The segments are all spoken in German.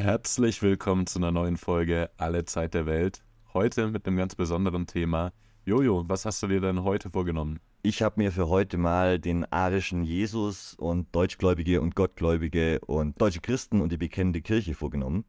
Herzlich willkommen zu einer neuen Folge Alle Zeit der Welt. Heute mit einem ganz besonderen Thema. Jojo, was hast du dir denn heute vorgenommen? Ich habe mir für heute mal den arischen Jesus und Deutschgläubige und Gottgläubige und deutsche Christen und die bekennende Kirche vorgenommen.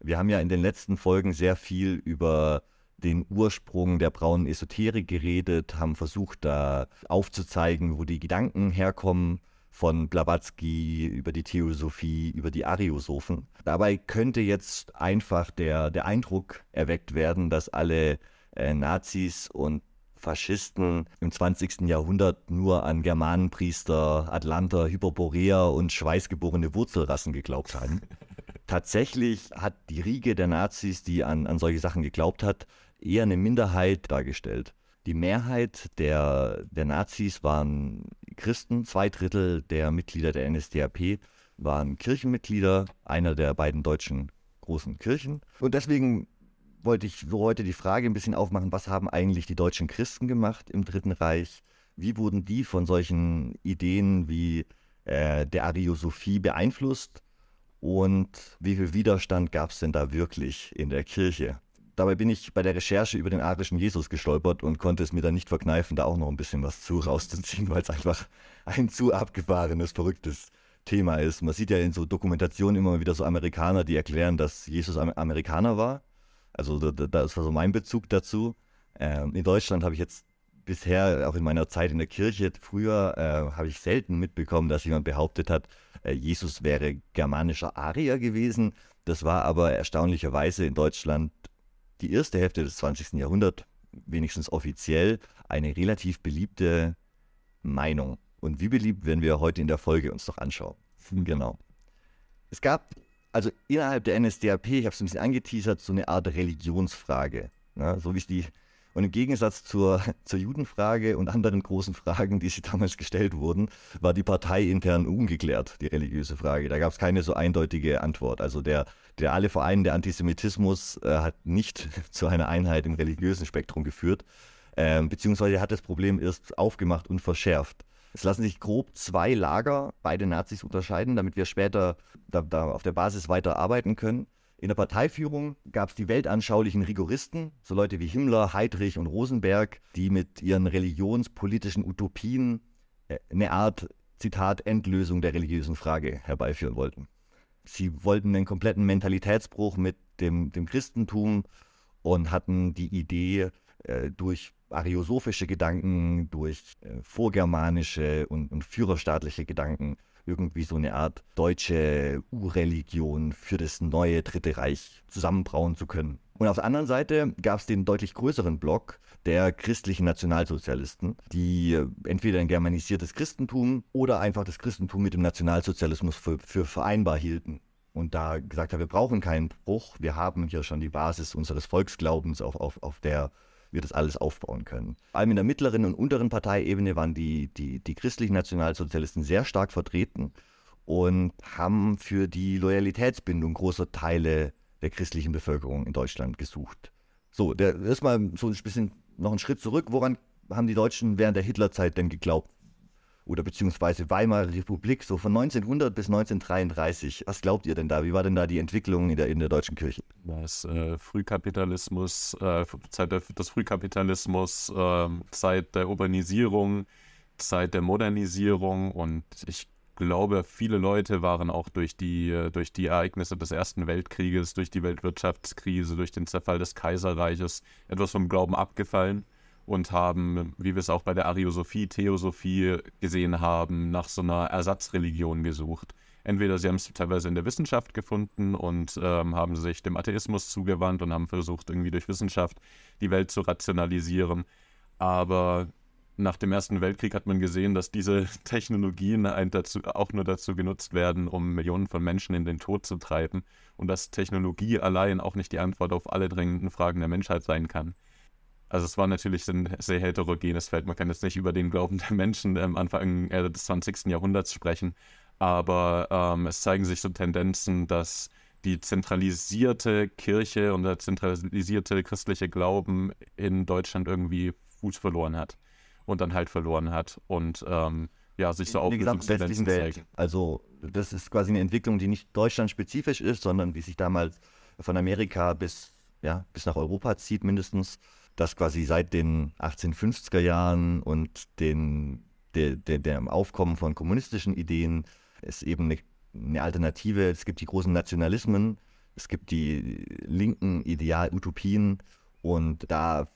Wir haben ja in den letzten Folgen sehr viel über den Ursprung der braunen Esoterik geredet, haben versucht, da aufzuzeigen, wo die Gedanken herkommen von Blavatsky über die Theosophie, über die Ariosophen. Dabei könnte jetzt einfach der, der Eindruck erweckt werden, dass alle äh, Nazis und Faschisten im 20. Jahrhundert nur an Germanenpriester, Atlanter, Hyperboreer und schweißgeborene Wurzelrassen geglaubt haben. Tatsächlich hat die Riege der Nazis, die an, an solche Sachen geglaubt hat, eher eine Minderheit dargestellt. Die Mehrheit der, der Nazis waren Christen, zwei Drittel der Mitglieder der NSDAP waren Kirchenmitglieder einer der beiden deutschen großen Kirchen. Und deswegen wollte ich so heute die Frage ein bisschen aufmachen, was haben eigentlich die deutschen Christen gemacht im Dritten Reich? Wie wurden die von solchen Ideen wie äh, der Ariosophie beeinflusst? Und wie viel Widerstand gab es denn da wirklich in der Kirche? Dabei bin ich bei der Recherche über den arischen Jesus gestolpert und konnte es mir dann nicht verkneifen, da auch noch ein bisschen was zu rauszuziehen, weil es einfach ein zu abgefahrenes, verrücktes Thema ist. Man sieht ja in so Dokumentationen immer wieder so Amerikaner, die erklären, dass Jesus Amerikaner war. Also da, das war so mein Bezug dazu. Ähm, in Deutschland habe ich jetzt bisher, auch in meiner Zeit in der Kirche, früher äh, habe ich selten mitbekommen, dass jemand behauptet hat, äh, Jesus wäre germanischer Arier gewesen. Das war aber erstaunlicherweise in Deutschland die erste Hälfte des 20. Jahrhunderts, wenigstens offiziell, eine relativ beliebte Meinung. Und wie beliebt werden wir heute in der Folge uns doch anschauen. Hm. Genau. Es gab also innerhalb der NSDAP, ich habe es ein bisschen angeteasert, so eine Art Religionsfrage. Ja, so wie es die, und im Gegensatz zur, zur Judenfrage und anderen großen Fragen, die sie damals gestellt wurden, war die Partei intern ungeklärt, die religiöse Frage. Da gab es keine so eindeutige Antwort. Also der, der alle Verein der Antisemitismus äh, hat nicht zu einer Einheit im religiösen Spektrum geführt, äh, beziehungsweise hat das Problem erst aufgemacht und verschärft. Es lassen sich grob zwei Lager, beide Nazis unterscheiden, damit wir später da, da auf der Basis weiter arbeiten können. In der Parteiführung gab es die weltanschaulichen Rigoristen, so Leute wie Himmler, Heydrich und Rosenberg, die mit ihren religionspolitischen Utopien äh, eine Art, Zitat, Endlösung der religiösen Frage herbeiführen wollten. Sie wollten einen kompletten Mentalitätsbruch mit dem, dem Christentum und hatten die Idee, äh, durch ariosophische Gedanken, durch äh, vorgermanische und, und führerstaatliche Gedanken irgendwie so eine Art deutsche Urreligion für das neue Dritte Reich zusammenbrauen zu können. Und auf der anderen Seite gab es den deutlich größeren Block der christlichen Nationalsozialisten, die entweder ein germanisiertes Christentum oder einfach das Christentum mit dem Nationalsozialismus für, für vereinbar hielten. Und da gesagt haben, wir brauchen keinen Bruch, wir haben hier schon die Basis unseres Volksglaubens, auf, auf, auf der wir das alles aufbauen können. Vor allem in der mittleren und unteren Parteiebene waren die, die, die christlichen Nationalsozialisten sehr stark vertreten und haben für die Loyalitätsbindung großer Teile der christlichen Bevölkerung in Deutschland gesucht. So, der, erstmal so ein bisschen noch einen Schritt zurück. Woran haben die Deutschen während der Hitlerzeit denn geglaubt? Oder beziehungsweise Weimarer Republik, so von 1900 bis 1933. Was glaubt ihr denn da? Wie war denn da die Entwicklung in der, in der deutschen Kirche? Das äh, Frühkapitalismus, äh, Zeit der, des Frühkapitalismus, äh, Zeit der Urbanisierung, Zeit der Modernisierung und ich glaube, viele Leute waren auch durch die, äh, durch die Ereignisse des Ersten Weltkrieges, durch die Weltwirtschaftskrise, durch den Zerfall des Kaiserreiches etwas vom Glauben abgefallen und haben, wie wir es auch bei der Ariosophie, Theosophie gesehen haben, nach so einer Ersatzreligion gesucht. Entweder sie haben es teilweise in der Wissenschaft gefunden und ähm, haben sich dem Atheismus zugewandt und haben versucht, irgendwie durch Wissenschaft die Welt zu rationalisieren. Aber nach dem Ersten Weltkrieg hat man gesehen, dass diese Technologien dazu, auch nur dazu genutzt werden, um Millionen von Menschen in den Tod zu treiben und dass Technologie allein auch nicht die Antwort auf alle drängenden Fragen der Menschheit sein kann. Also es war natürlich ein sehr heterogenes Feld. Man kann jetzt nicht über den Glauben der Menschen am Anfang äh, des 20. Jahrhunderts sprechen, aber ähm, es zeigen sich so Tendenzen, dass die zentralisierte Kirche und der zentralisierte christliche Glauben in Deutschland irgendwie Fuß verloren hat und dann halt verloren hat und ähm, ja, sich so westlichen Welt. Also das ist quasi eine Entwicklung, die nicht deutschlandspezifisch ist, sondern die sich damals von Amerika bis, ja, bis nach Europa zieht mindestens, dass quasi seit den 1850er Jahren und den, der, der, dem Aufkommen von kommunistischen Ideen es eben eine, eine Alternative, es gibt die großen Nationalismen, es gibt die linken Ideal-Utopien und da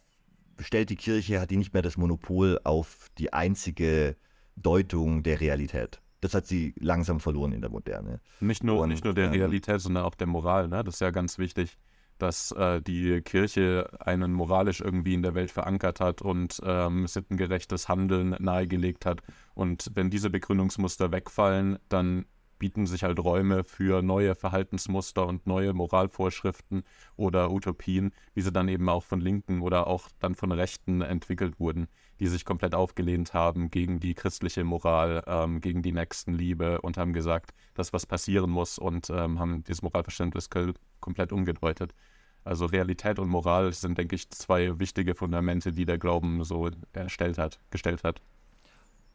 stellt die Kirche, hat die nicht mehr das Monopol auf die einzige Deutung der Realität. Das hat sie langsam verloren in der Moderne. Nicht nur, und, nicht nur der ähm, Realität, sondern auch der Moral. Ne? Das ist ja ganz wichtig, dass äh, die Kirche einen moralisch irgendwie in der Welt verankert hat und ähm, sittengerechtes Handeln nahegelegt hat. Und wenn diese Begründungsmuster wegfallen, dann bieten sich halt Räume für neue Verhaltensmuster und neue Moralvorschriften oder Utopien, wie sie dann eben auch von Linken oder auch dann von Rechten entwickelt wurden, die sich komplett aufgelehnt haben gegen die christliche Moral, ähm, gegen die Nächstenliebe und haben gesagt, dass was passieren muss und ähm, haben dieses Moralverständnis komplett umgedeutet. Also Realität und Moral sind, denke ich, zwei wichtige Fundamente, die der Glauben so erstellt hat, gestellt hat.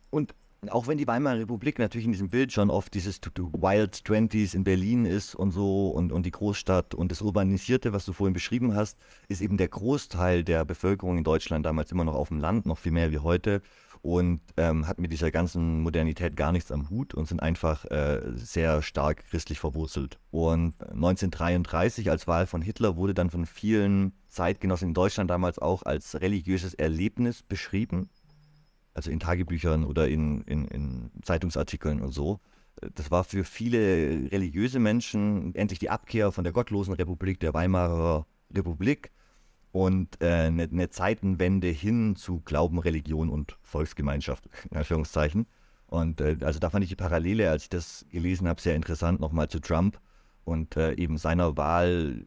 Und auch wenn die Weimarer Republik natürlich in diesem Bild schon oft dieses Wild Twenties in Berlin ist und so und, und die Großstadt und das Urbanisierte, was du vorhin beschrieben hast, ist eben der Großteil der Bevölkerung in Deutschland damals immer noch auf dem Land, noch viel mehr wie heute und ähm, hat mit dieser ganzen Modernität gar nichts am Hut und sind einfach äh, sehr stark christlich verwurzelt. Und 1933 als Wahl von Hitler wurde dann von vielen Zeitgenossen in Deutschland damals auch als religiöses Erlebnis beschrieben also in Tagebüchern oder in, in, in Zeitungsartikeln und so. Das war für viele religiöse Menschen endlich die Abkehr von der gottlosen Republik, der Weimarer Republik und äh, eine, eine, Zeitenwende hin zu Glauben, Religion und Volksgemeinschaft, in Anführungszeichen. Und äh, also da fand ich die Parallele, als ich das gelesen habe, sehr interessant, nochmal zu Trump und äh, eben seiner Wahl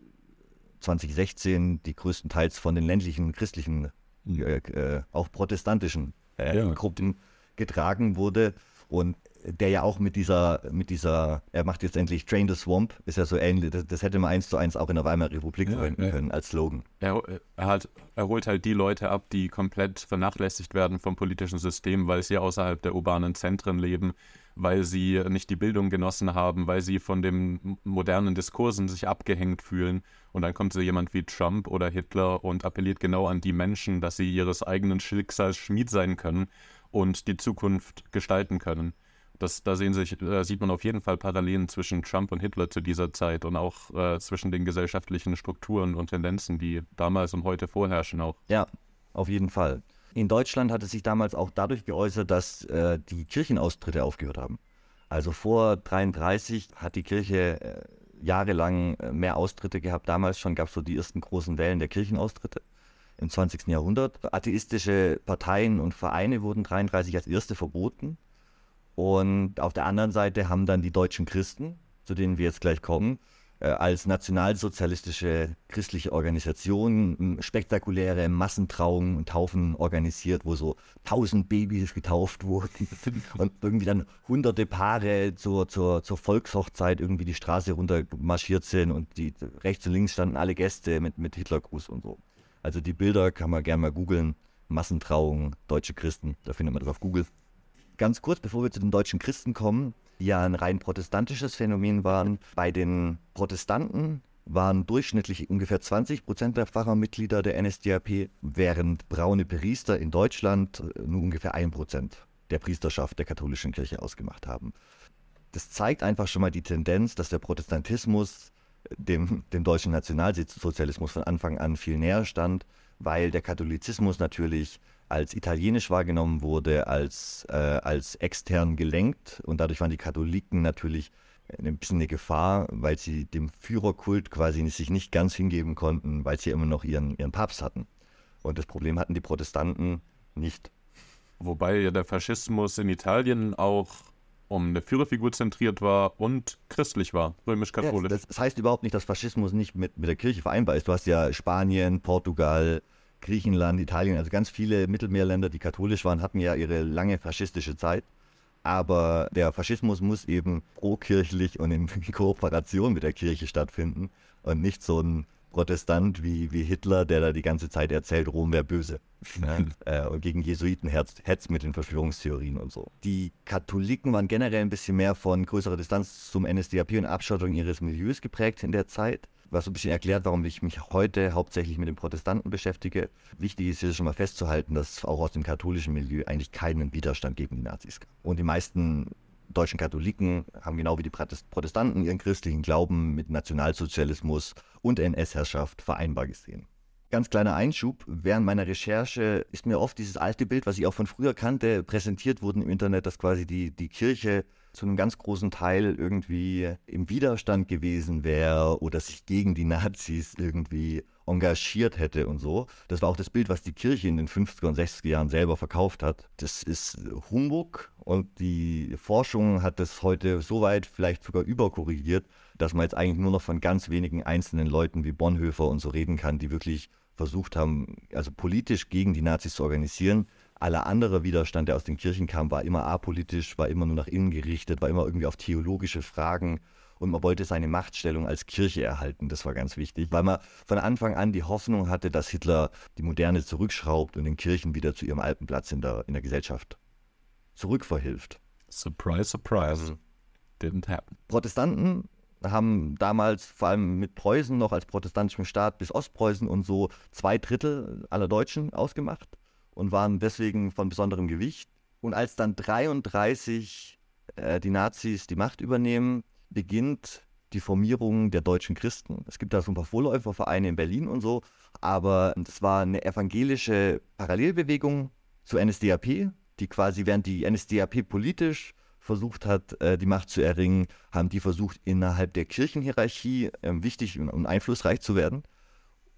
2016, die größtenteils von den ländlichen christlichen, äh, äh, auch protestantischen äh, ja. Gruppen getragen wurde und der ja auch mit dieser, mit dieser, er macht jetzt endlich Train the Swamp, ist ja so ähnlich, das, das hätte man eins zu eins auch in der Weimarer Republik ja, verwenden ja. können als Slogan. Er, er, hat, er holt halt die Leute ab, die komplett vernachlässigt werden vom politischen System, weil sie außerhalb der urbanen Zentren leben, weil sie nicht die Bildung genossen haben, weil sie von den modernen Diskursen sich abgehängt fühlen. Und dann kommt so jemand wie Trump oder Hitler und appelliert genau an die Menschen, dass sie ihres eigenen Schicksals Schmied sein können und die Zukunft gestalten können. Das, da sehen sich, da sieht man auf jeden Fall Parallelen zwischen Trump und Hitler zu dieser Zeit und auch äh, zwischen den gesellschaftlichen Strukturen und Tendenzen, die damals und heute vorherrschen auch. Ja, auf jeden Fall. In Deutschland hat es sich damals auch dadurch geäußert, dass äh, die Kirchenaustritte aufgehört haben. Also vor 33 hat die Kirche äh, jahrelang äh, mehr Austritte gehabt. Damals schon gab es so die ersten großen Wellen der Kirchenaustritte im 20. Jahrhundert. Atheistische Parteien und Vereine wurden 33 als erste verboten. Und auf der anderen Seite haben dann die deutschen Christen, zu denen wir jetzt gleich kommen, äh, als nationalsozialistische christliche Organisation spektakuläre Massentrauungen und Taufen organisiert, wo so tausend Babys getauft wurden und irgendwie dann hunderte Paare zur, zur, zur Volkshochzeit irgendwie die Straße runter marschiert sind und die rechts und links standen alle Gäste mit, mit Hitlergruß und so. Also die Bilder kann man gerne mal googeln. Massentrauung, deutsche Christen, da findet man das auf Google. Ganz kurz, bevor wir zu den deutschen Christen kommen, die ja ein rein protestantisches Phänomen waren. Bei den Protestanten waren durchschnittlich ungefähr 20 Prozent der Pfarrermitglieder der NSDAP, während braune Priester in Deutschland nur ungefähr ein Prozent der Priesterschaft der katholischen Kirche ausgemacht haben. Das zeigt einfach schon mal die Tendenz, dass der Protestantismus dem, dem deutschen Nationalsozialismus von Anfang an viel näher stand, weil der Katholizismus natürlich als italienisch wahrgenommen wurde, als, äh, als extern gelenkt. Und dadurch waren die Katholiken natürlich ein bisschen eine Gefahr, weil sie dem Führerkult quasi sich nicht ganz hingeben konnten, weil sie immer noch ihren, ihren Papst hatten. Und das Problem hatten die Protestanten nicht. Wobei ja der Faschismus in Italien auch um eine Führerfigur zentriert war und christlich war, römisch-katholisch. Ja, das, heißt überhaupt nicht, dass Faschismus nicht mit, mit der Kirche vereinbar ist. Du hast ja Spanien, Portugal, Griechenland, Italien, also ganz viele Mittelmeerländer, die katholisch waren, hatten ja ihre lange faschistische Zeit. Aber der Faschismus muss eben prokirchlich und in Kooperation mit der Kirche stattfinden und nicht so ein Protestant wie, wie Hitler, der da die ganze Zeit erzählt, Rom wäre böse. Ne? äh, und gegen Jesuiten hetzt, hetzt mit den Verschwörungstheorien und so. Die Katholiken waren generell ein bisschen mehr von größerer Distanz zum NSDAP und Abschottung ihres Milieus geprägt in der Zeit was so ein bisschen erklärt, warum ich mich heute hauptsächlich mit den Protestanten beschäftige. Wichtig ist hier schon mal festzuhalten, dass auch aus dem katholischen Milieu eigentlich keinen Widerstand gegen die Nazis gab. Und die meisten deutschen Katholiken haben genau wie die Protestanten ihren christlichen Glauben mit Nationalsozialismus und NS-Herrschaft vereinbar gesehen. Ganz kleiner Einschub, während meiner Recherche ist mir oft dieses alte Bild, was ich auch von früher kannte, präsentiert worden im Internet, dass quasi die, die Kirche zu einem ganz großen Teil irgendwie im Widerstand gewesen wäre oder sich gegen die Nazis irgendwie engagiert hätte und so. Das war auch das Bild, was die Kirche in den 50er und 60er Jahren selber verkauft hat. Das ist Humbug und die Forschung hat das heute so weit vielleicht sogar überkorrigiert, dass man jetzt eigentlich nur noch von ganz wenigen einzelnen Leuten wie Bonhoeffer und so reden kann, die wirklich versucht haben, also politisch gegen die Nazis zu organisieren. Aller andere Widerstand, der aus den Kirchen kam, war immer apolitisch, war immer nur nach innen gerichtet, war immer irgendwie auf theologische Fragen und man wollte seine Machtstellung als Kirche erhalten. Das war ganz wichtig, weil man von Anfang an die Hoffnung hatte, dass Hitler die Moderne zurückschraubt und den Kirchen wieder zu ihrem alten Platz in der, in der Gesellschaft zurückverhilft. Surprise, surprise. Didn't happen. Protestanten haben damals vor allem mit Preußen noch als protestantischem Staat bis Ostpreußen und so zwei Drittel aller Deutschen ausgemacht und waren deswegen von besonderem Gewicht. Und als dann 33 äh, die Nazis die Macht übernehmen, beginnt die Formierung der deutschen Christen. Es gibt da so ein paar Vorläufervereine in Berlin und so, aber es war eine evangelische Parallelbewegung zur NSDAP, die quasi, während die NSDAP politisch versucht hat, äh, die Macht zu erringen, haben die versucht, innerhalb der Kirchenhierarchie ähm, wichtig und einflussreich zu werden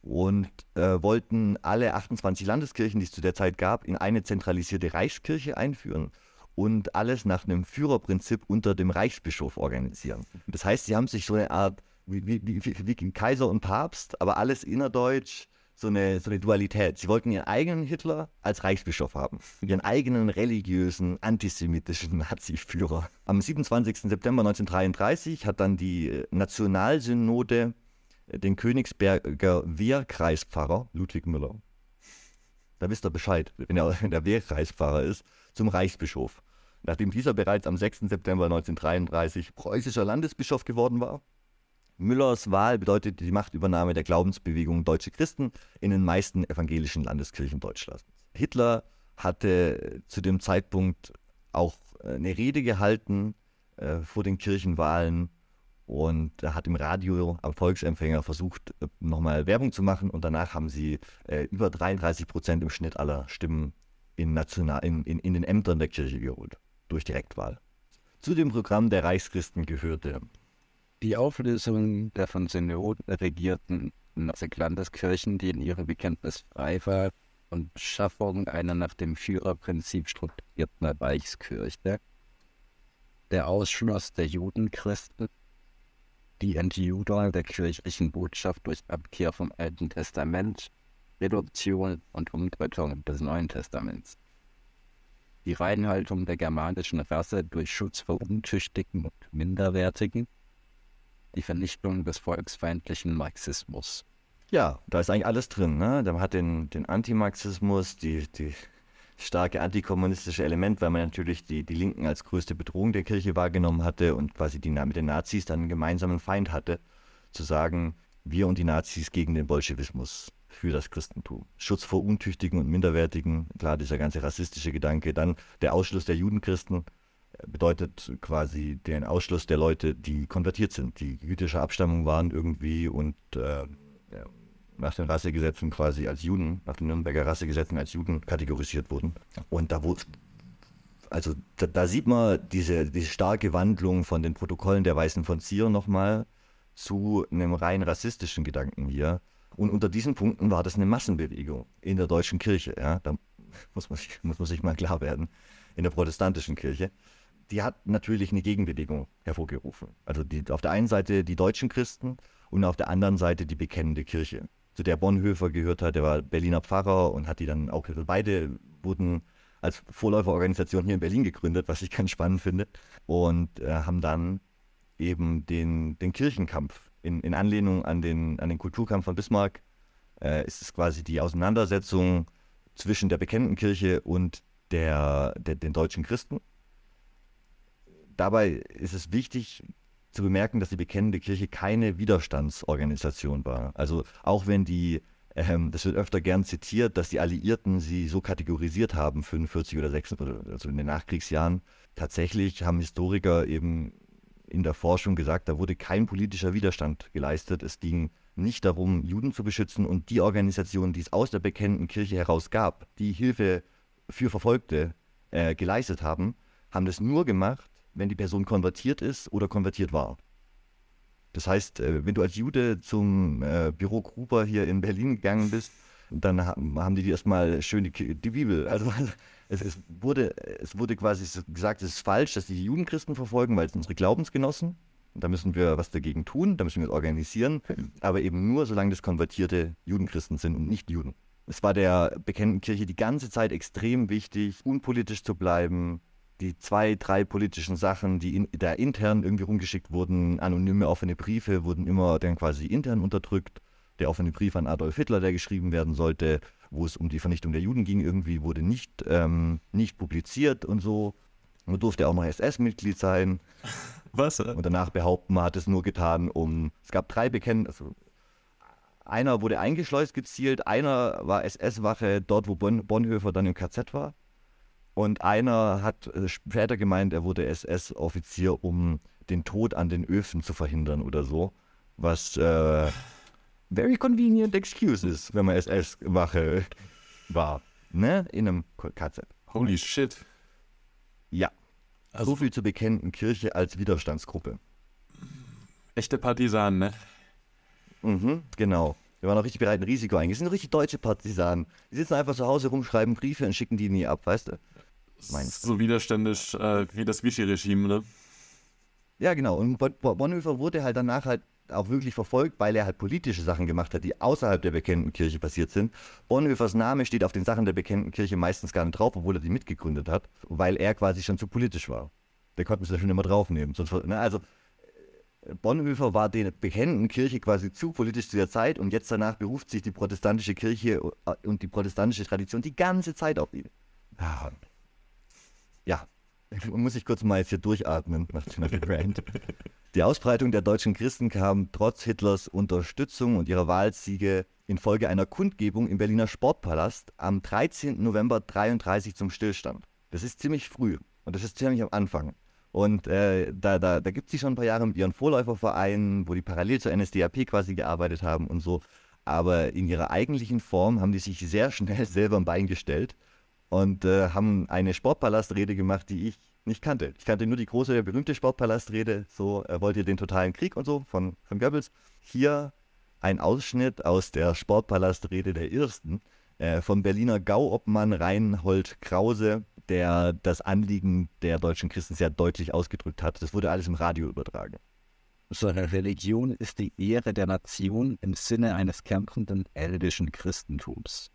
und äh, wollten alle 28 Landeskirchen, die es zu der Zeit gab, in eine zentralisierte Reichskirche einführen und alles nach einem Führerprinzip unter dem Reichsbischof organisieren. Das heißt, sie haben sich so eine Art wie, wie, wie, wie Kaiser und Papst, aber alles innerdeutsch, so eine, so eine Dualität. Sie wollten ihren eigenen Hitler als Reichsbischof haben, ihren eigenen religiösen, antisemitischen Nazi-Führer. Am 27. September 1933 hat dann die Nationalsynode den Königsberger Wehrkreispfarrer Ludwig Müller. Da wisst ihr Bescheid, wenn er, der Wehrkreispfarrer ist, zum Reichsbischof. Nachdem dieser bereits am 6. September 1933 preußischer Landesbischof geworden war. Müllers Wahl bedeutete die Machtübernahme der Glaubensbewegung Deutsche Christen in den meisten evangelischen Landeskirchen Deutschlands. Hitler hatte zu dem Zeitpunkt auch äh, eine Rede gehalten äh, vor den Kirchenwahlen und hat im Radio am Volksempfänger versucht, äh, nochmal Werbung zu machen und danach haben sie äh, über 33 Prozent im Schnitt aller Stimmen in, National, in, in, in den Ämtern der Kirche geholt, durch Direktwahl. Zu dem Programm der Reichschristen gehörte die Auflösung der von Synoden regierten Landeskirchen, die in ihrem Bekenntnis frei war, und Schaffung einer nach dem Führerprinzip strukturierten Reichskirche, der Ausschluss der Judenchristen, die Entjudung der kirchlichen Botschaft durch Abkehr vom Alten Testament, Reduktion und Umdeutung des Neuen Testaments. Die Reinhaltung der germanischen Rasse durch Schutz vor Untüchtigen und Minderwertigen. Die Vernichtung des volksfeindlichen Marxismus. Ja, da ist eigentlich alles drin. Ne? Man hat den, den Antimarxismus, die, die starke antikommunistische Element, weil man natürlich die, die Linken als größte Bedrohung der Kirche wahrgenommen hatte und quasi die mit den Nazis dann einen gemeinsamen Feind hatte, zu sagen, wir und die Nazis gegen den Bolschewismus für das Christentum. Schutz vor Untüchtigen und Minderwertigen, klar, dieser ganze rassistische Gedanke. Dann der Ausschluss der Judenchristen äh, bedeutet quasi den Ausschluss der Leute, die konvertiert sind, die jüdischer Abstammung waren irgendwie und äh, nach den Rassegesetzen quasi als Juden, nach den Nürnberger Rassegesetzen als Juden kategorisiert wurden. Und da wo also da, da, sieht man diese, diese starke Wandlung von den Protokollen der Weißen von Zier nochmal zu einem rein rassistischen Gedanken hier. Und unter diesen Punkten war das eine Massenbewegung in der deutschen Kirche. Ja? Da muss man, sich, muss man sich mal klar werden, in der protestantischen Kirche. Die hat natürlich eine Gegenbewegung hervorgerufen. Also die, auf der einen Seite die deutschen Christen und auf der anderen Seite die bekennende Kirche zu der Bonhoeffer gehört hat. Der war Berliner Pfarrer und hat die dann auch, beide wurden als Vorläuferorganisation hier in Berlin gegründet, was ich ganz spannend finde. Und äh, haben dann eben den, den Kirchenkampf in, in Anlehnung an den, an den Kulturkampf von Bismarck äh, ist es quasi die Auseinandersetzung zwischen der bekennenden Kirche und der, der, den deutschen Christen. Dabei ist es wichtig zu bemerken, dass die bekennende Kirche keine Widerstandsorganisation war. Also auch wenn die, ähm, das wird öfter gern zitiert, dass die Alliierten sie so kategorisiert haben, 45 oder 46, also in den Nachkriegsjahren. Tatsächlich haben Historiker eben in der Forschung gesagt, da wurde kein politischer Widerstand geleistet. Es ging nicht darum, Juden zu beschützen und die Organisationen, die es aus der bekennenden Kirche heraus gab, die Hilfe für Verfolgte äh, geleistet haben, haben das nur gemacht, wenn die Person konvertiert ist oder konvertiert war. Das heißt, äh, wenn du als Jude zum äh, Büro Gruber hier in Berlin gegangen bist, dann haben die dir erstmal schön die, die Bibel. Also es, es, wurde, es wurde quasi gesagt, es ist falsch, dass die Judenchristen verfolgen, weil es unsere Glaubensgenossen. Da müssen wir was dagegen tun, da müssen wir es organisieren, aber eben nur, solange das konvertierte Judenchristen sind und nicht Juden. Es war der bekannten Kirche die ganze Zeit extrem wichtig, unpolitisch zu bleiben. Die zwei, drei politischen Sachen, die in, da intern irgendwie rumgeschickt wurden, anonyme offene Briefe, wurden immer dann quasi intern unterdrückt. Der offene Brief an Adolf Hitler, der geschrieben werden sollte, wo es um die Vernichtung der Juden ging, irgendwie wurde nicht, ähm, nicht publiziert und so. Man durfte auch noch SS-Mitglied sein. Was? Und danach behaupten, man hat es nur getan, um. Es gab drei Bekennende, also einer wurde eingeschleust gezielt, einer war SS-Wache dort, wo bon Bonhoeffer dann im KZ war. Und einer hat äh, später gemeint, er wurde SS-Offizier, um den Tod an den Öfen zu verhindern oder so. Was äh, very convenient excuse ist, wenn man SS-Wache war. Ne? In einem KZ. Holy shit. Ja. Also, so viel zur bekennenden Kirche als Widerstandsgruppe. Echte Partisanen, ne? Mhm, genau. Wir waren auch richtig bereit, ein Risiko eingehen. Das sind richtig deutsche Partisanen. Die sitzen einfach zu Hause rum, schreiben Briefe und schicken die nie ab, weißt du? Meinst So widerständisch äh, wie das Vichy-Regime, ne? Ja, genau. Und Bonhoeffer wurde halt danach halt auch wirklich verfolgt, weil er halt politische Sachen gemacht hat, die außerhalb der bekannten Kirche passiert sind. Bonhoeffers Name steht auf den Sachen der bekannten Kirche meistens gar nicht drauf, obwohl er die mitgegründet hat, weil er quasi schon zu politisch war. Der konnte es ja schon immer draufnehmen. Sonst, ne, also äh, Bonhoeffer war der bekannten Kirche quasi zu politisch zu der Zeit und jetzt danach beruft sich die protestantische Kirche äh, und die protestantische Tradition die ganze Zeit auf ihn. Ja, muss ich kurz mal jetzt hier durchatmen nach, nach Brand. Die Ausbreitung der deutschen Christen kam trotz Hitlers Unterstützung und ihrer Wahlsiege infolge einer Kundgebung im Berliner Sportpalast am 13. November 1933 zum Stillstand. Das ist ziemlich früh und das ist ziemlich am Anfang. Und äh, da, da, da gibt es sie schon ein paar Jahre mit ihren Vorläufervereinen, wo die parallel zur NSDAP quasi gearbeitet haben und so. Aber in ihrer eigentlichen Form haben die sich sehr schnell selber ein Bein gestellt und äh, haben eine Sportpalastrede gemacht, die ich nicht kannte. Ich kannte nur die große, berühmte Sportpalastrede, so er wollte den totalen Krieg und so von, von Goebbels. Hier ein Ausschnitt aus der Sportpalastrede der ersten äh, vom Berliner Gauobmann Reinhold Krause, der das Anliegen der deutschen Christen sehr deutlich ausgedrückt hat. Das wurde alles im Radio übertragen. Unsere Religion ist die Ehre der Nation im Sinne eines kämpfenden ältischen Christentums.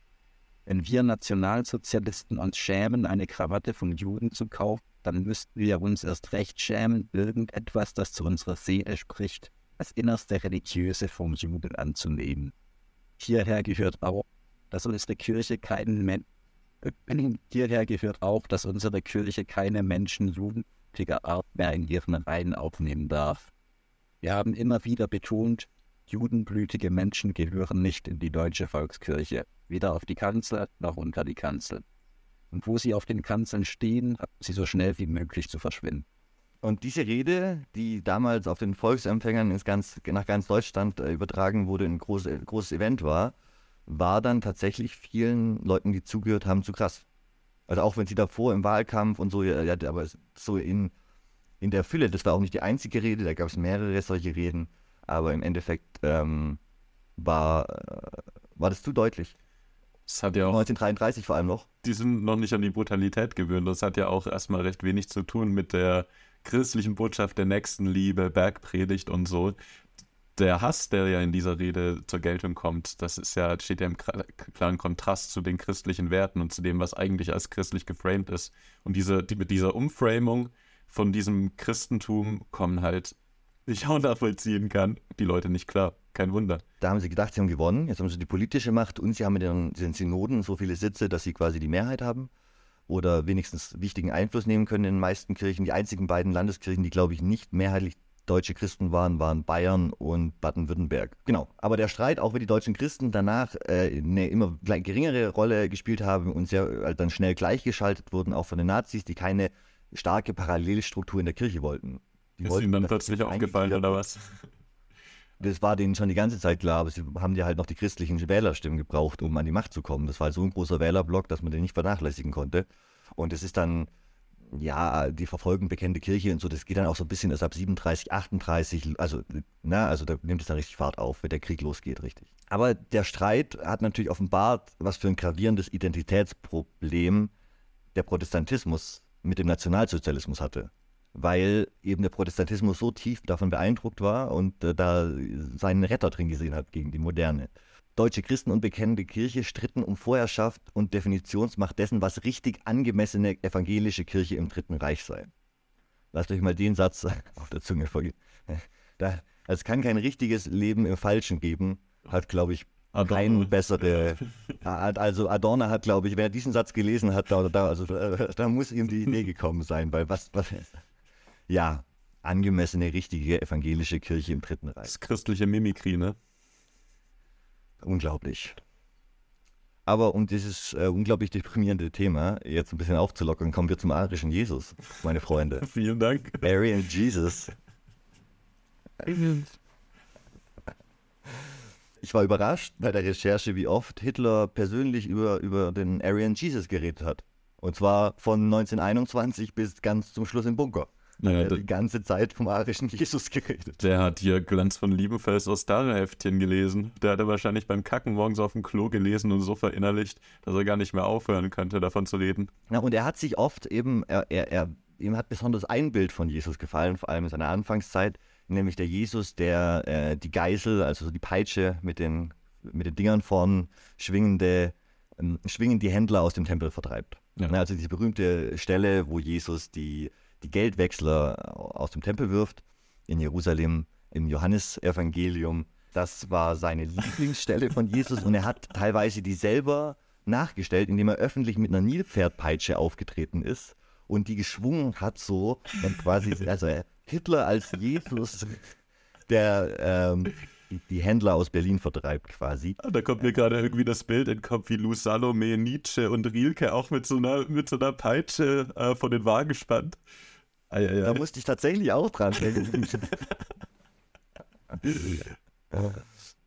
Wenn wir Nationalsozialisten uns schämen, eine Krawatte von Juden zu kaufen, dann müssten wir uns erst recht schämen, irgendetwas, das zu unserer Seele spricht, das innerste Religiöse vom Juden anzunehmen. Hierher gehört auch, dass unsere Kirche keinen Men Hierher gehört auch, dass unsere Kirche keine Menschen jugendlicher Art mehr in ihren Reihen aufnehmen darf. Wir haben immer wieder betont, judenblütige Menschen gehören nicht in die deutsche Volkskirche, weder auf die Kanzel noch unter die Kanzel und wo sie auf den Kanzeln stehen, sie so schnell wie möglich zu verschwinden. Und diese Rede, die damals auf den Volksempfängern ganz, nach ganz Deutschland äh, übertragen wurde, ein groß, äh, großes Event war, war dann tatsächlich vielen Leuten, die zugehört haben, zu krass. Also auch wenn sie davor im Wahlkampf und so, ja, aber so in, in der Fülle, das war auch nicht die einzige Rede, da gab es mehrere solche Reden, aber im Endeffekt ähm, war, äh, war das zu deutlich. Das hat ja auch 1933 vor allem noch. Die sind noch nicht an die Brutalität gewöhnt. Das hat ja auch erstmal recht wenig zu tun mit der christlichen Botschaft der Nächstenliebe, Bergpredigt und so. Der Hass, der ja in dieser Rede zur Geltung kommt, das ist ja, steht ja im klaren Kontrast zu den christlichen Werten und zu dem, was eigentlich als christlich geframed ist. Und diese, die, mit dieser Umframung von diesem Christentum kommen halt ich auch nachvollziehen kann. Die Leute nicht klar. Kein Wunder. Da haben sie gedacht, sie haben gewonnen. Jetzt haben sie die politische Macht und sie haben in den, den Synoden so viele Sitze, dass sie quasi die Mehrheit haben oder wenigstens wichtigen Einfluss nehmen können in den meisten Kirchen. Die einzigen beiden Landeskirchen, die, glaube ich, nicht mehrheitlich deutsche Christen waren, waren Bayern und Baden-Württemberg. Genau. Aber der Streit, auch wenn die deutschen Christen danach äh, eine immer geringere Rolle gespielt haben und sehr äh, dann schnell gleichgeschaltet wurden, auch von den Nazis, die keine starke Parallelstruktur in der Kirche wollten. Die Ist ihnen dann plötzlich das aufgefallen oder was? das war denen schon die ganze Zeit klar, aber sie haben ja halt noch die christlichen Wählerstimmen gebraucht, um an die Macht zu kommen. Das war halt so ein großer Wählerblock, dass man den nicht vernachlässigen konnte. Und es ist dann, ja, die verfolgen bekannte Kirche und so, das geht dann auch so ein bisschen erst ab 37, 38, also, na, also da nimmt es dann richtig Fahrt auf, wenn der Krieg losgeht, richtig. Aber der Streit hat natürlich offenbart, was für ein gravierendes Identitätsproblem der Protestantismus mit dem Nationalsozialismus hatte weil eben der Protestantismus so tief davon beeindruckt war und äh, da seinen Retter drin gesehen hat gegen die Moderne. Deutsche Christen und bekennende Kirche stritten um Vorherrschaft und Definitionsmacht dessen, was richtig angemessene evangelische Kirche im Dritten Reich sei. Lasst euch mal den Satz auf der Zunge vergehen. Da, es kann kein richtiges Leben im Falschen geben, hat, glaube ich, Adorno. kein bessere. Also Adorno hat, glaube ich, wer diesen Satz gelesen hat, da, da, also, da muss ihm die Idee gekommen sein, weil was, was ja, angemessene, richtige evangelische Kirche im Dritten Reich. Das christliche Mimikry, ne? Unglaublich. Aber um dieses äh, unglaublich deprimierende Thema jetzt ein bisschen aufzulockern, kommen wir zum arischen Jesus, meine Freunde. Vielen Dank. Arian Jesus. Ich war überrascht bei der Recherche, wie oft Hitler persönlich über, über den Arian Jesus geredet hat. Und zwar von 1921 bis ganz zum Schluss im Bunker. Naja, Er hat der, die ganze Zeit vom arischen Jesus geredet. der hat hier Glanz von Liebenfels aus Heftchen gelesen. Der hat er wahrscheinlich beim Kacken morgens auf dem Klo gelesen und so verinnerlicht, dass er gar nicht mehr aufhören könnte, davon zu reden. Ja, und er hat sich oft eben, er, er, er, ihm hat besonders ein Bild von Jesus gefallen, vor allem in seiner Anfangszeit, nämlich der Jesus, der äh, die Geisel, also so die Peitsche mit den, mit den Dingern vorn schwingende, ähm, schwingend die Händler aus dem Tempel vertreibt. Ja. Also diese berühmte Stelle, wo Jesus die, die Geldwechsler aus dem Tempel wirft, in Jerusalem, im Johannesevangelium. Das war seine Lieblingsstelle von Jesus und er hat teilweise die selber nachgestellt, indem er öffentlich mit einer Nilpferdpeitsche aufgetreten ist und die geschwungen hat so und quasi, also Hitler als Jesus, der ähm, die, Händler aus Berlin vertreibt quasi. Ah, Da kommt mir gerade irgendwie das Bild in den Kopf, wie Lou Salome, Nietzsche und Rilke auch mit so einer, mit so einer Peitsche äh, vor den Wagen spannt. Ah, ja, Da musste ich tatsächlich auch dran denken.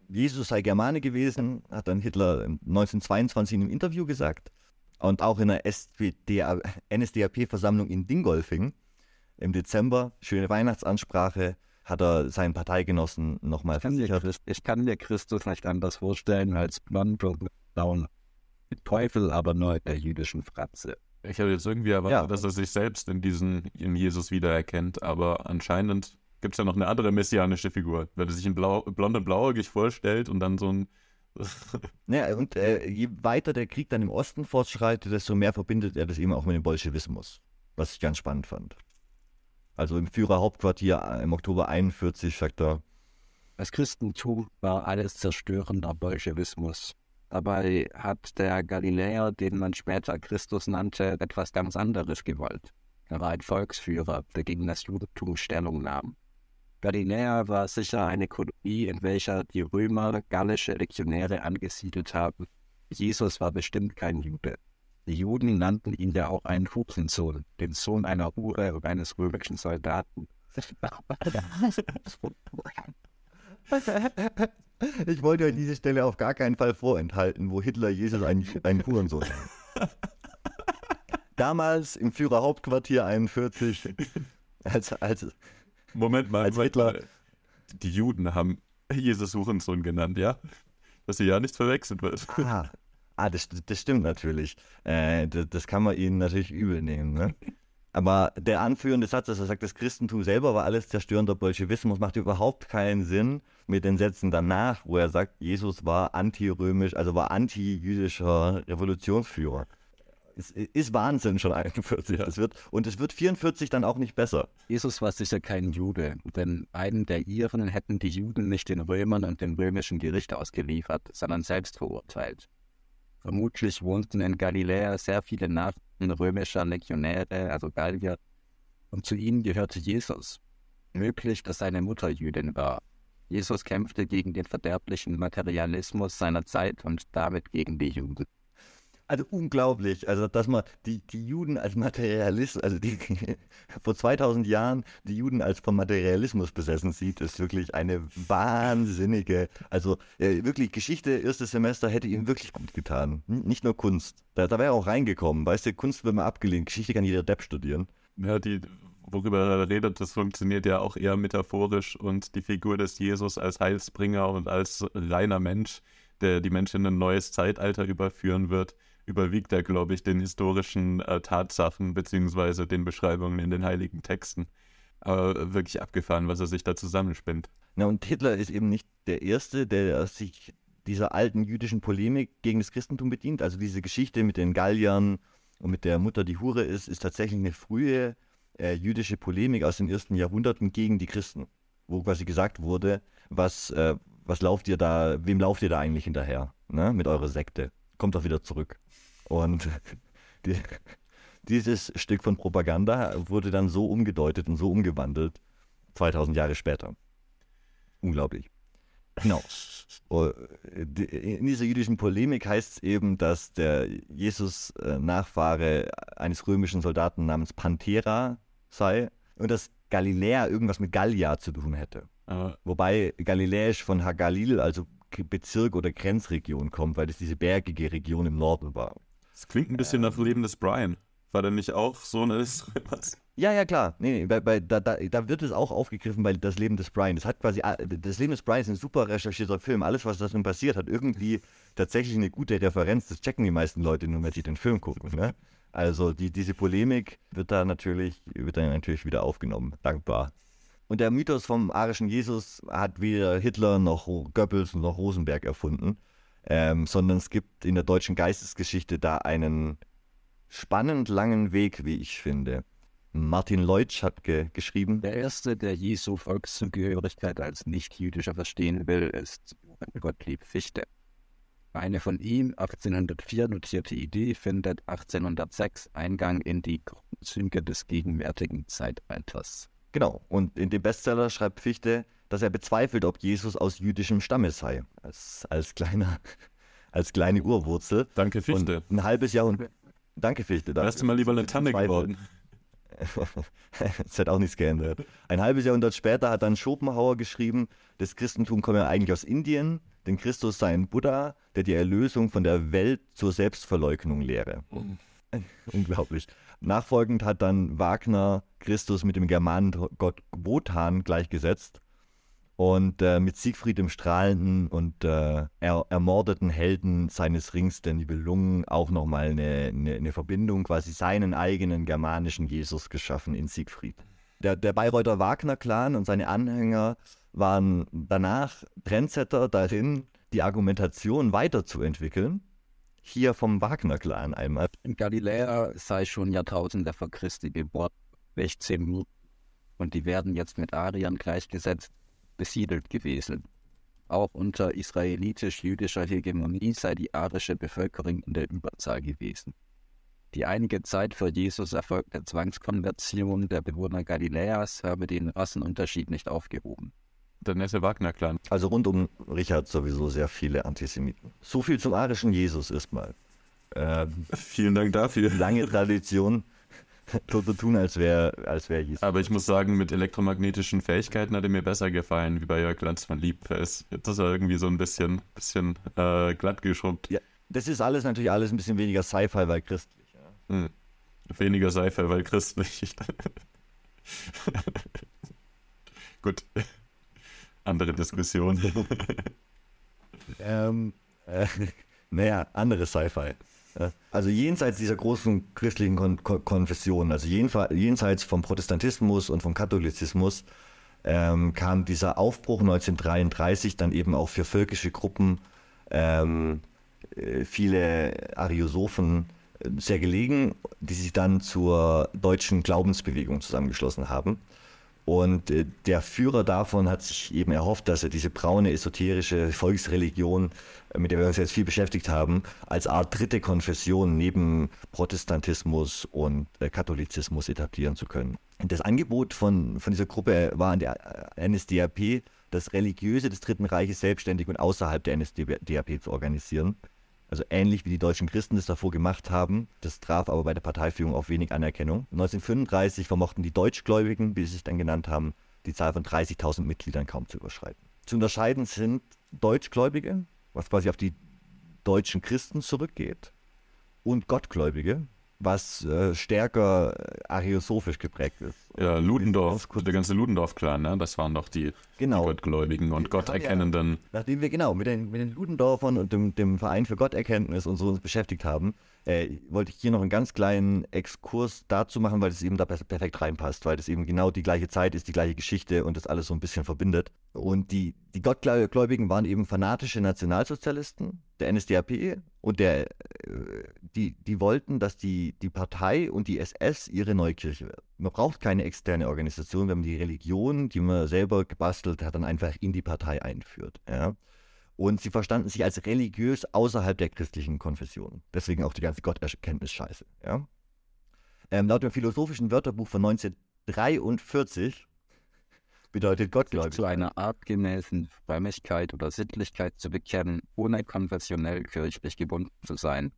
Jesus sei Germane gewesen, hat dann Hitler 1922 in einem Interview gesagt. Und auch in der NSDAP-Versammlung in Dingolfing im Dezember, schöne Weihnachtsansprache, hat er seinen Parteigenossen nochmal versichert. Christ, ich kann mir Christus nicht anders vorstellen als mit blauen Teufel, aber nur der jüdischen Fratze. Ich habe jetzt irgendwie erwartet, Ja. dass er sich selbst in diesen, in Jesus wiedererkennt, aber anscheinend gibt es ja noch eine andere messianische Figur. Wenn er sich in Blau, blond und blauäugig vorstellt und dann so ein. Ja, und äh, je weiter der Krieg dann im Osten fortschreitet, desto mehr verbindet er das eben auch mit dem Bolschewismus, was ich ganz spannend fand. Also im Führerhauptquartier äh, im Oktober 41 sagt er, Das Christentum war alles zerstörender Bolschewismus. Dabei hat der Galiläer, den man später Christus nannte, etwas ganz anderes gewollt. Er war ein Volksführer, der gegen das Judentum Stellung nahm. Galiläa war sicher eine Kolonie, in welcher die Römer gallische Legionäre angesiedelt haben. Jesus war bestimmt kein Jude. Die Juden nannten ihn ja auch einen Hurensohn, den Sohn einer Hure und eines römischen Soldaten. ich wollte euch diese Stelle auf gar keinen Fall vorenthalten, wo Hitler Jesus einen, einen Hurensohn nennt. Damals im Führerhauptquartier 41, als, als, Moment mal, Als Hitler- mal. Die Juden haben Jesus Hurensohn genannt, ja? Dass hier ja nichts verwechselt wird. ah, ah das, das stimmt natürlich. Äh, das, das kann man ihnen natürlich übel nehmen. Ne? Aber der anführende Satz, dass er sagt, das Christentum selber war alles zerstörender Bolschewismus, macht überhaupt keinen Sinn mit den Sätzen danach, wo er sagt, Jesus war antirömisch, also war anti-jüdischer Revolutionsführer. Es ist Wahnsinn schon 41. Ja. Das wird, und es wird 44 dann auch nicht besser. Jesus war sicher kein Jude, denn einen der Iren hätten die Juden nicht den Römern und dem römischen Gericht ausgeliefert, sondern selbst verurteilt. Vermutlich wohnten in Galiläa sehr viele Römischer Legionäre, also Gallier, und zu ihnen gehörte Jesus. Möglich, dass seine Mutter Jüdin war. Jesus kämpfte gegen den verderblichen Materialismus seiner Zeit und damit gegen die Juden. Also unglaublich, also dass man die, die Juden als Materialist, also die, vor 2000 Jahren die Juden als vom Materialismus besessen sieht, ist wirklich eine wahnsinnige, also äh, wirklich Geschichte, erstes Semester hätte ihm wirklich gut getan. Nicht nur Kunst, da, da wäre er auch reingekommen, weißt du, Kunst wird mal abgelehnt, Geschichte kann jeder Depp studieren. Ja, die, worüber er redet, das funktioniert ja auch eher metaphorisch. Und die Figur des Jesus als Heilsbringer und als reiner Mensch, der die Menschen in ein neues Zeitalter überführen wird, überwiegt er, glaube ich, den historischen äh, Tatsachen beziehungsweise den Beschreibungen in den heiligen Texten. Aber wirklich abgefahren, was er sich da zusammenspinnt. Na, und Hitler ist eben nicht der Erste, der sich dieser alten jüdischen Polemik gegen das Christentum bedient. Also diese Geschichte mit den Galliern und mit der Mutter, die Hure ist, ist tatsächlich eine frühe äh, jüdische Polemik aus den ersten Jahrhunderten gegen die Christen, wo quasi gesagt wurde, was, äh, was lauft ihr da, wem lauft ihr da eigentlich hinterher, ne, mit eurer Sekte? Kommt doch wieder zurück. Und die, dieses Stück von Propaganda wurde dann so umgedeutet und so umgewandelt, 2000 Jahre später. Unglaublich. Genau. Oh, in dieser jüdischen Polemik heißt es eben, dass der Jesus äh, Nachfahre eines römischen Soldaten namens Panthera sei und dass Galiläa irgendwas mit Gallia zu tun hätte. Aber Wobei Galiläisch von Hagalil, also Bezirk oder Grenzregion kommt, weil es diese bergige Region im Norden war. Das klingt ein bisschen ähm, nach Leben des Brian. War der nicht auch so eine was? Ja, ja, klar. Nee, nee, bei, bei, da, da, da, wird es auch aufgegriffen bei Das Leben des Brian. Das hat quasi, das Leben des Brian ist ein super recherchierter Film. Alles, was da drin passiert, hat irgendwie tatsächlich eine gute Referenz. Das checken die meisten Leute nur, wenn sie den Film gucken. Ne? Also die, diese Polemik wird da natürlich, wird dann natürlich wieder aufgenommen. Dankbar. Und der Mythos vom arischen Jesus hat weder Hitler noch Goebbels noch Rosenberg erfunden, ähm, sondern es gibt in der deutschen Geistesgeschichte da einen spannend langen Weg, wie ich finde. Martin Leutsch hat ge geschrieben. Der erste, der Jesu Volkszugehörigkeit als Nicht-Jüdischer verstehen will, ist Gottlieb Fichte. Eine von ihm 1804 notierte Idee findet 1806 Eingang in die Grundzüge des gegenwärtigen Zeitalters. Genau, und in dem Bestseller schreibt Fichte, dass er bezweifelt, ob Jesus aus jüdischem Stamme sei. Als, als, kleiner, als kleine Urwurzel. Danke, Fichte. Und ein halbes Jahr und. Danke, Fichte. Da Wärst du mal lieber eine Tanne geworden. das hat auch nichts geändert. Ein halbes Jahrhundert später hat dann Schopenhauer geschrieben, das Christentum komme ja eigentlich aus Indien, denn Christus sei ein Buddha, der die Erlösung von der Welt zur Selbstverleugnung lehre. Unglaublich. Nachfolgend hat dann Wagner Christus mit dem Germanengott Wotan gleichgesetzt und äh, mit Siegfried dem strahlenden und äh, er, ermordeten Helden seines Rings der Nibelungen auch nochmal eine, eine, eine Verbindung, quasi seinen eigenen germanischen Jesus geschaffen in Siegfried. Der, der Bayreuther Wagner-Clan und seine Anhänger waren danach Trendsetter darin, die Argumentation weiterzuentwickeln. Hier vom Wagner-Clan einmal. In Galiläa sei schon Jahrtausende vor Christi geboren, 16 und die werden jetzt mit Ariern gleichgesetzt besiedelt gewesen. Auch unter israelitisch-jüdischer Hegemonie sei die arische Bevölkerung in der Überzahl gewesen. Die einige Zeit vor Jesus erfolgte Zwangskonversion der Bewohner Galiläas habe den Rassenunterschied nicht aufgehoben. Der nette Wagner-Clan. Also rund um Richard sowieso sehr viele Antisemiten. So viel zum arischen Jesus erstmal. Ähm, Vielen Dank dafür. Lange Tradition so zu tun, als wäre als wär Jesus. Aber ich muss sagen, mit elektromagnetischen Fähigkeiten hat er mir besser gefallen, wie bei Jörg Lanz von Lieb. Das ist er irgendwie so ein bisschen, bisschen äh, glatt geschrubbt. Ja, das ist alles natürlich alles ein bisschen weniger Sci-Fi, weil christlich. Ja. Hm. Weniger Sci-Fi, weil christlich. Gut. Andere Diskussion. ähm, äh, naja, andere Sci-Fi. Also jenseits dieser großen christlichen Kon Kon Konfessionen, also jenseits vom Protestantismus und vom Katholizismus, ähm, kam dieser Aufbruch 1933 dann eben auch für völkische Gruppen, ähm, äh, viele Ariosophen sehr gelegen, die sich dann zur deutschen Glaubensbewegung zusammengeschlossen haben. Und äh, der Führer davon hat sich eben erhofft, dass er diese braune esoterische Volksreligion, äh, mit der wir uns jetzt viel beschäftigt haben, als Art dritte Konfession neben Protestantismus und äh, Katholizismus etablieren zu können. Das Angebot von, von dieser Gruppe war an der NSDAP, das Religiöse des Dritten Reiches selbstständig und außerhalb der NSDAP zu organisieren. Also ähnlich wie die deutschen Christen das davor gemacht haben. Das traf aber bei der Parteiführung auf wenig Anerkennung. 1935 vermochten die Deutschgläubigen, wie sie sich dann genannt haben, die Zahl von 30.000 Mitgliedern kaum zu überschreiten. Zu unterscheiden sind Deutschgläubige, was quasi auf die deutschen Christen zurückgeht, und Gottgläubige, was äh, stärker äh, ariosophisch geprägt ist. Ja, Ludendorff, der ganze Ludendorff-Clan, ne? das waren doch die, genau. die Gottgläubigen und Gotterkennenden. Ja, nachdem wir genau mit den, mit den Ludendorffern und dem, dem Verein für Gotterkenntnis und so uns beschäftigt haben, äh, wollte ich hier noch einen ganz kleinen Exkurs dazu machen, weil es eben da perfekt reinpasst, weil das eben genau die gleiche Zeit ist, die gleiche Geschichte und das alles so ein bisschen verbindet. Und die, die Gottgläubigen waren eben fanatische Nationalsozialisten der NSDAP und der, äh, die, die wollten, dass die, die Partei und die SS ihre neue Kirche werden. Man braucht keine externe Organisation, wenn man die Religion, die man selber gebastelt hat, dann einfach in die Partei einführt. Ja? Und sie verstanden sich als religiös außerhalb der christlichen Konfession. Deswegen auch die ganze Gotterkenntnis-Scheiße. Ja? Ähm, laut dem philosophischen Wörterbuch von 1943 bedeutet gottgläubig. Zu einer artgemäßen Frömmigkeit oder Sittlichkeit zu bekennen, ohne konfessionell kirchlich gebunden zu sein.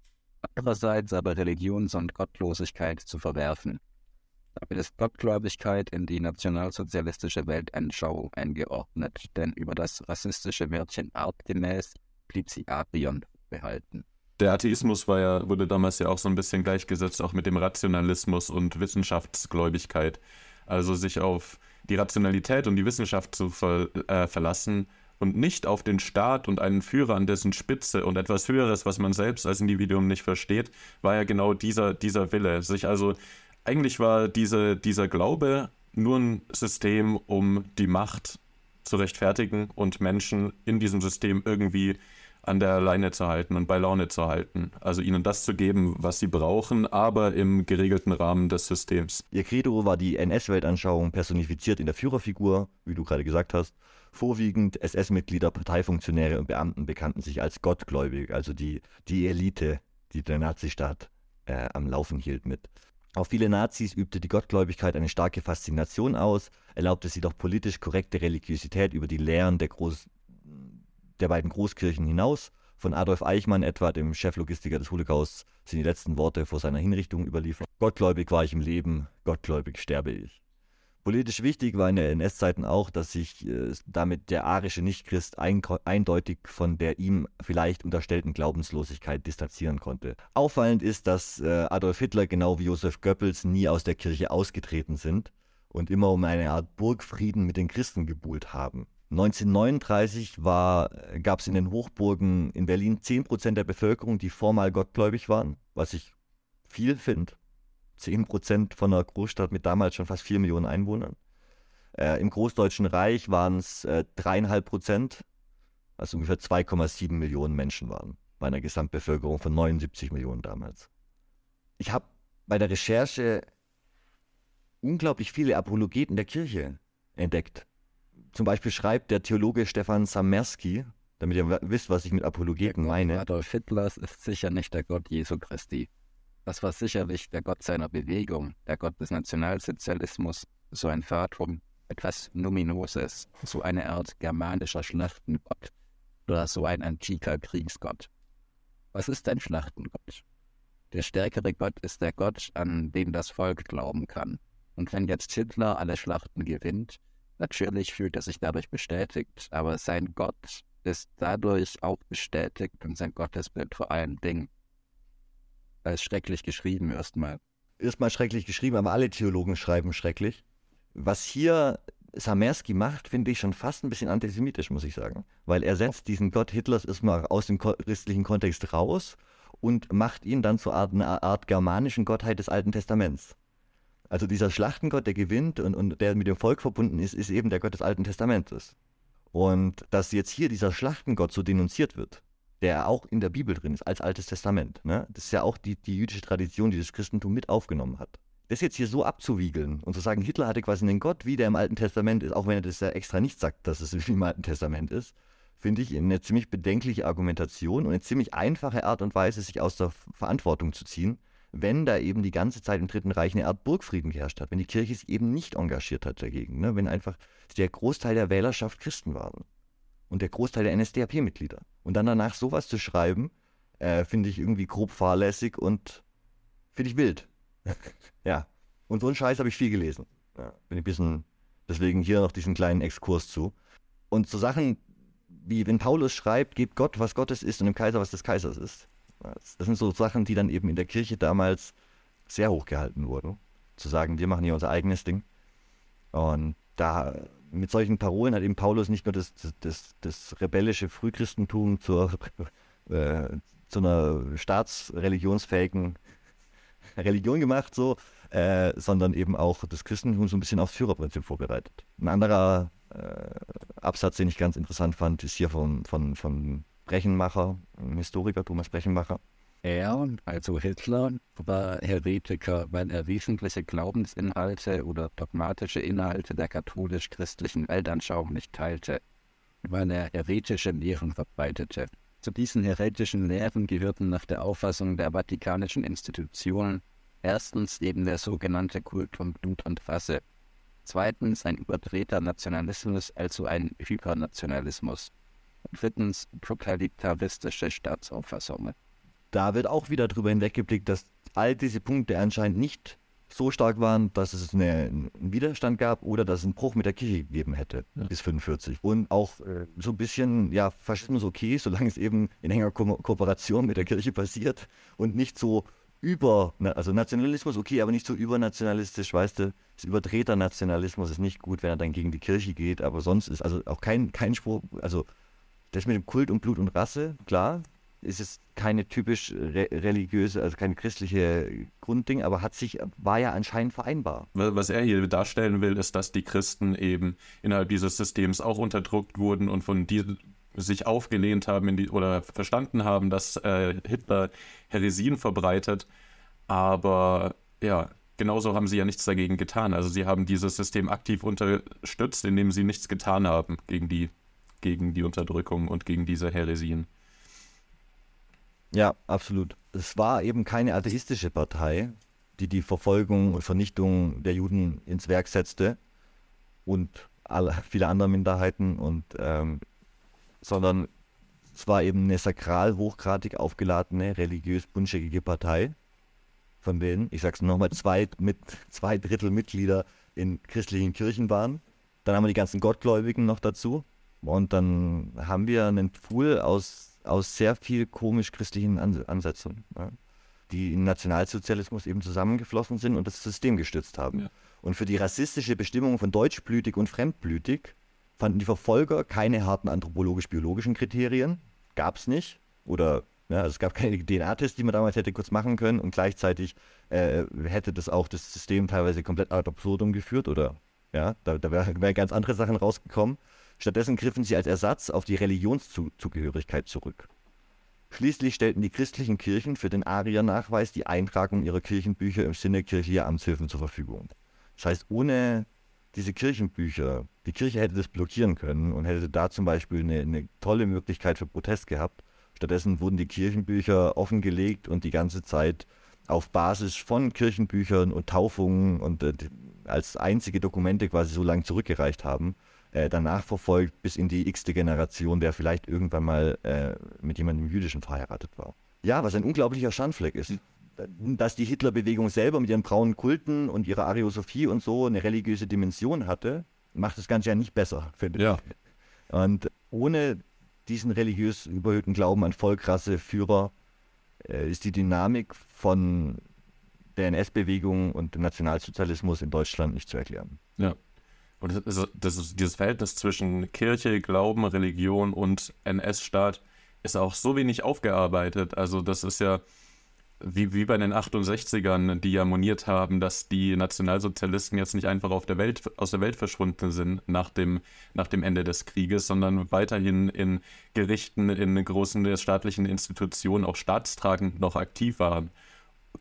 Andererseits aber Religions- und Gottlosigkeit zu verwerfen. Damit ist Gottgläubigkeit in die nationalsozialistische Weltanschauung eingeordnet, denn über das rassistische Wörtchen artgemäß blieb sie Arion behalten. Der Atheismus ja, wurde damals ja auch so ein bisschen gleichgesetzt, auch mit dem Rationalismus und Wissenschaftsgläubigkeit. Also sich auf die Rationalität und die Wissenschaft zu ver, äh, verlassen und nicht auf den Staat und einen Führer an dessen Spitze und etwas Höheres, was man selbst als Individuum nicht versteht, war ja genau dieser, dieser Wille. Sich also, eigentlich war diese, dieser Glaube nur ein System, um die Macht zu rechtfertigen und Menschen in diesem System irgendwie an der Leine zu halten und bei Laune zu halten. Also ihnen das zu geben, was sie brauchen, aber im geregelten Rahmen des Systems. Ihr Credo war die NS-Weltanschauung personifiziert in der Führerfigur, wie du gerade gesagt hast. Vorwiegend SS-Mitglieder, Parteifunktionäre und Beamten bekannten sich als gottgläubig, also die, die Elite, die der Nazistaat äh, am Laufen hielt mit. Auf viele Nazis übte die Gottgläubigkeit eine starke Faszination aus, erlaubte sie doch politisch korrekte Religiosität über die Lehren der Groß der beiden Großkirchen hinaus. Von Adolf Eichmann etwa, dem Cheflogistiker des Holocausts, sind die letzten Worte vor seiner Hinrichtung überliefert. Gottgläubig war ich im Leben, gottgläubig sterbe ich. Politisch wichtig war in der NS-Zeiten auch, dass sich äh, damit der arische Nichtchrist ein, eindeutig von der ihm vielleicht unterstellten Glaubenslosigkeit distanzieren konnte. Auffallend ist, dass äh, Adolf Hitler genau wie Josef Goebbels nie aus der Kirche ausgetreten sind und immer um eine Art Burgfrieden mit den Christen gebuhlt haben. 1939 gab es in den Hochburgen in Berlin 10% der Bevölkerung, die formal gottgläubig waren, was ich viel finde. 10% von einer Großstadt mit damals schon fast 4 Millionen Einwohnern. Äh, Im Großdeutschen Reich waren es äh, 3,5 Prozent, also ungefähr 2,7 Millionen Menschen waren bei einer Gesamtbevölkerung von 79 Millionen damals. Ich habe bei der Recherche unglaublich viele Apologeten der Kirche entdeckt zum Beispiel schreibt der Theologe Stefan Samerski, damit ihr wisst, was ich mit Apologeten meine. Adolf Hitler ist sicher nicht der Gott Jesu Christi. Das war sicherlich der Gott seiner Bewegung, der Gott des Nationalsozialismus, so ein Fatum, etwas Numinoses, so eine Art germanischer Schlachtengott oder so ein antiker Kriegsgott. Was ist ein Schlachtengott? Der stärkere Gott ist der Gott, an den das Volk glauben kann. Und wenn jetzt Hitler alle Schlachten gewinnt, Natürlich fühlt er sich dadurch bestätigt, aber sein Gott ist dadurch auch bestätigt und sein Gottesbild vor allen Dingen. Ist schrecklich geschrieben erstmal. Erstmal schrecklich geschrieben, aber alle Theologen schreiben schrecklich. Was hier Samerski macht, finde ich schon fast ein bisschen antisemitisch, muss ich sagen. Weil er setzt diesen Gott Hitlers erstmal aus dem christlichen Kontext raus und macht ihn dann zu einer Art germanischen Gottheit des Alten Testaments. Also dieser Schlachtengott, der gewinnt und, und der mit dem Volk verbunden ist, ist eben der Gott des Alten Testamentes. Und dass jetzt hier dieser Schlachtengott so denunziert wird, der auch in der Bibel drin ist, als Altes Testament. Ne? Das ist ja auch die, die jüdische Tradition, die das Christentum mit aufgenommen hat. Das jetzt hier so abzuwiegeln und zu sagen, Hitler hatte quasi einen Gott, wie der im Alten Testament ist, auch wenn er das ja extra nicht sagt, dass es wie im Alten Testament ist, finde ich eine ziemlich bedenkliche Argumentation und eine ziemlich einfache Art und Weise, sich aus der Verantwortung zu ziehen, wenn da eben die ganze Zeit im Dritten Reich eine Art Burgfrieden geherrscht hat, wenn die Kirche sich eben nicht engagiert hat dagegen, ne? wenn einfach der Großteil der Wählerschaft Christen waren und der Großteil der NSDAP-Mitglieder. Und dann danach sowas zu schreiben, äh, finde ich irgendwie grob fahrlässig und finde ich wild. ja. Und so einen Scheiß habe ich viel gelesen. Ja, bin ein bisschen, deswegen hier noch diesen kleinen Exkurs zu. Und so Sachen, wie wenn Paulus schreibt, gebt Gott, was Gottes ist und dem Kaiser, was des Kaisers ist. Das sind so Sachen, die dann eben in der Kirche damals sehr hoch gehalten wurden. Zu sagen, wir machen hier unser eigenes Ding. Und da mit solchen Parolen hat eben Paulus nicht nur das, das, das rebellische Frühchristentum zur, äh, zu einer staatsreligionsfähigen Religion gemacht, so, äh, sondern eben auch das Christentum so ein bisschen aufs Führerprinzip vorbereitet. Ein anderer äh, Absatz, den ich ganz interessant fand, ist hier von, von, von Brechenmacher, Historiker, Thomas Brechenmacher. Er, also Hitler, war Heretiker, weil er wesentliche Glaubensinhalte oder dogmatische Inhalte der katholisch-christlichen Weltanschauung nicht teilte, weil er heretische Lehren verbreitete. Zu diesen heretischen Lehren gehörten nach der Auffassung der vatikanischen Institutionen erstens eben der sogenannte Kult von Blut und Rasse, zweitens ein überdrehter Nationalismus, also ein Hypernationalismus, drittens totalitaristische Staatsauffassungen da wird auch wieder darüber hinweggeblickt, dass all diese Punkte anscheinend nicht so stark waren, dass es eine, einen Widerstand gab oder dass es einen Bruch mit der Kirche gegeben hätte ja. bis 45. Und auch äh, so ein bisschen, ja, Faschismus okay, solange es eben in enger Ko Kooperation mit der Kirche passiert und nicht so über, also Nationalismus okay, aber nicht so übernationalistisch, weißt du, das überdrehter Nationalismus ist nicht gut, wenn er dann gegen die Kirche geht, aber sonst ist also auch kein, kein Spruch, also das mit dem Kult und Blut und Rasse, klar, ist es keine typisch re religiöse, also kein christliche Grundding, aber hat sich, war ja anscheinend vereinbar. Was er hier darstellen will, ist, dass die Christen eben innerhalb dieses Systems auch unterdrückt wurden und von die sich aufgelehnt haben die, oder verstanden haben, dass äh, Hitler Heresien verbreitet. Aber ja, genauso haben sie ja nichts dagegen getan. Also sie haben dieses System aktiv unterstützt, indem sie nichts getan haben gegen die, gegen die Unterdrückung und gegen diese Heresien. Ja, absolut. Es war eben keine atheistische Partei, die die Verfolgung und Vernichtung der Juden ins Werk setzte und alle, viele andere Minderheiten und ähm, sondern es war eben eine sakral hochgradig aufgeladene, religiös buntscheckige Partei, von denen, ich sag's nochmal, zwei, mit, zwei Drittel Mitglieder in christlichen Kirchen waren. Dann haben wir die ganzen Gottgläubigen noch dazu. Und dann haben wir einen Pool aus aus sehr viel komisch-christlichen Ansätzen, ja, die in Nationalsozialismus eben zusammengeflossen sind und das System gestützt haben. Ja. Und für die rassistische Bestimmung von deutschblütig und fremdblütig fanden die Verfolger keine harten anthropologisch-biologischen Kriterien, gab es nicht. Oder ja, also es gab keine DNA-Tests, die man damals hätte kurz machen können und gleichzeitig äh, hätte das auch das System teilweise komplett ad absurdum geführt oder ja, da, da wären wär ganz andere Sachen rausgekommen. Stattdessen griffen sie als Ersatz auf die Religionszugehörigkeit zurück. Schließlich stellten die christlichen Kirchen für den Arier-Nachweis die Eintragung ihrer Kirchenbücher im Sinne kirchlicher Amtshilfen zur Verfügung. Das heißt, ohne diese Kirchenbücher, die Kirche hätte das blockieren können und hätte da zum Beispiel eine, eine tolle Möglichkeit für Protest gehabt. Stattdessen wurden die Kirchenbücher offengelegt und die ganze Zeit auf Basis von Kirchenbüchern und Taufungen und äh, als einzige Dokumente quasi so lange zurückgereicht haben, äh, danach verfolgt bis in die x-te Generation, der vielleicht irgendwann mal äh, mit jemandem Jüdischen verheiratet war. Ja, was ein unglaublicher Schandfleck ist. Dass die Hitlerbewegung selber mit ihren braunen Kulten und ihrer Ariosophie und so eine religiöse Dimension hatte, macht das Ganze ja nicht besser, finde ich. Ja. Und ohne diesen religiös überhöhten Glauben an Volk, Rasse, Führer äh, ist die Dynamik von der NS-Bewegung und dem Nationalsozialismus in Deutschland nicht zu erklären. Ja. Und das ist, das ist, dieses Verhältnis zwischen Kirche, Glauben, Religion und NS-Staat ist auch so wenig aufgearbeitet. Also das ist ja wie, wie bei den 68ern, die ja moniert haben, dass die Nationalsozialisten jetzt nicht einfach auf der Welt, aus der Welt verschwunden sind nach dem, nach dem Ende des Krieges, sondern weiterhin in Gerichten, in großen staatlichen Institutionen, auch staatstragend noch aktiv waren.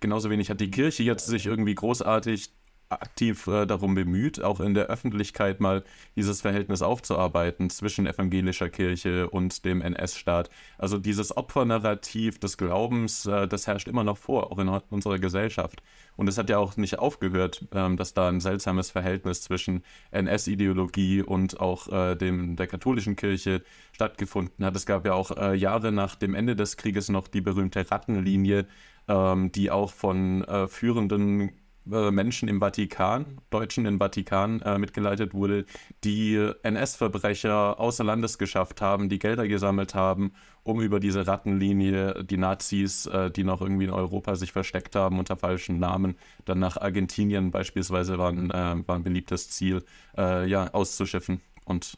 Genauso wenig hat die Kirche jetzt sich irgendwie großartig aktiv äh, darum bemüht, auch in der Öffentlichkeit mal dieses Verhältnis aufzuarbeiten zwischen evangelischer Kirche und dem NS-Staat. Also dieses Opfernarrativ des Glaubens, äh, das herrscht immer noch vor, auch in unserer Gesellschaft. Und es hat ja auch nicht aufgehört, ähm, dass da ein seltsames Verhältnis zwischen NS-Ideologie und auch äh, dem, der katholischen Kirche stattgefunden hat. Es gab ja auch äh, Jahre nach dem Ende des Krieges noch die berühmte Rattenlinie, ähm, die auch von äh, führenden äh, Menschen im Vatikan, Deutschen im Vatikan äh, mitgeleitet wurde, die NS-Verbrecher außer Landes geschafft haben, die Gelder gesammelt haben, um über diese Rattenlinie die Nazis, äh, die noch irgendwie in Europa sich versteckt haben unter falschen Namen, dann nach Argentinien beispielsweise waren, äh, war ein beliebtes Ziel, äh, ja, auszuschiffen und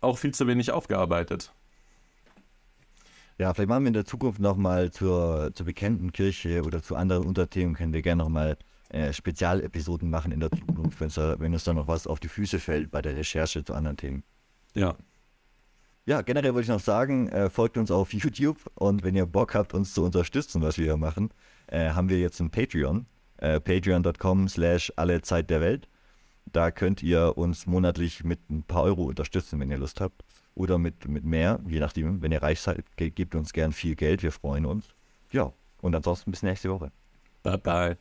auch viel zu wenig aufgearbeitet. Ja, vielleicht machen wir in der Zukunft nochmal zur, zur bekannten Kirche oder zu anderen Unterthemen, können wir gerne nochmal äh, Spezialepisoden machen in der Zukunft, wenn uns da noch was auf die Füße fällt bei der Recherche zu anderen Themen. Ja. Ja, generell wollte ich noch sagen, äh, folgt uns auf YouTube und wenn ihr Bock habt, uns zu unterstützen, was wir hier machen, äh, haben wir jetzt ein Patreon, äh, patreon.com slash alle Zeit der Welt. Da könnt ihr uns monatlich mit ein paar Euro unterstützen, wenn ihr Lust habt oder mit, mit mehr, je nachdem. Wenn ihr reich seid, gebt uns gern viel Geld, wir freuen uns. Ja, und ansonsten bis nächste Woche. Bye bye.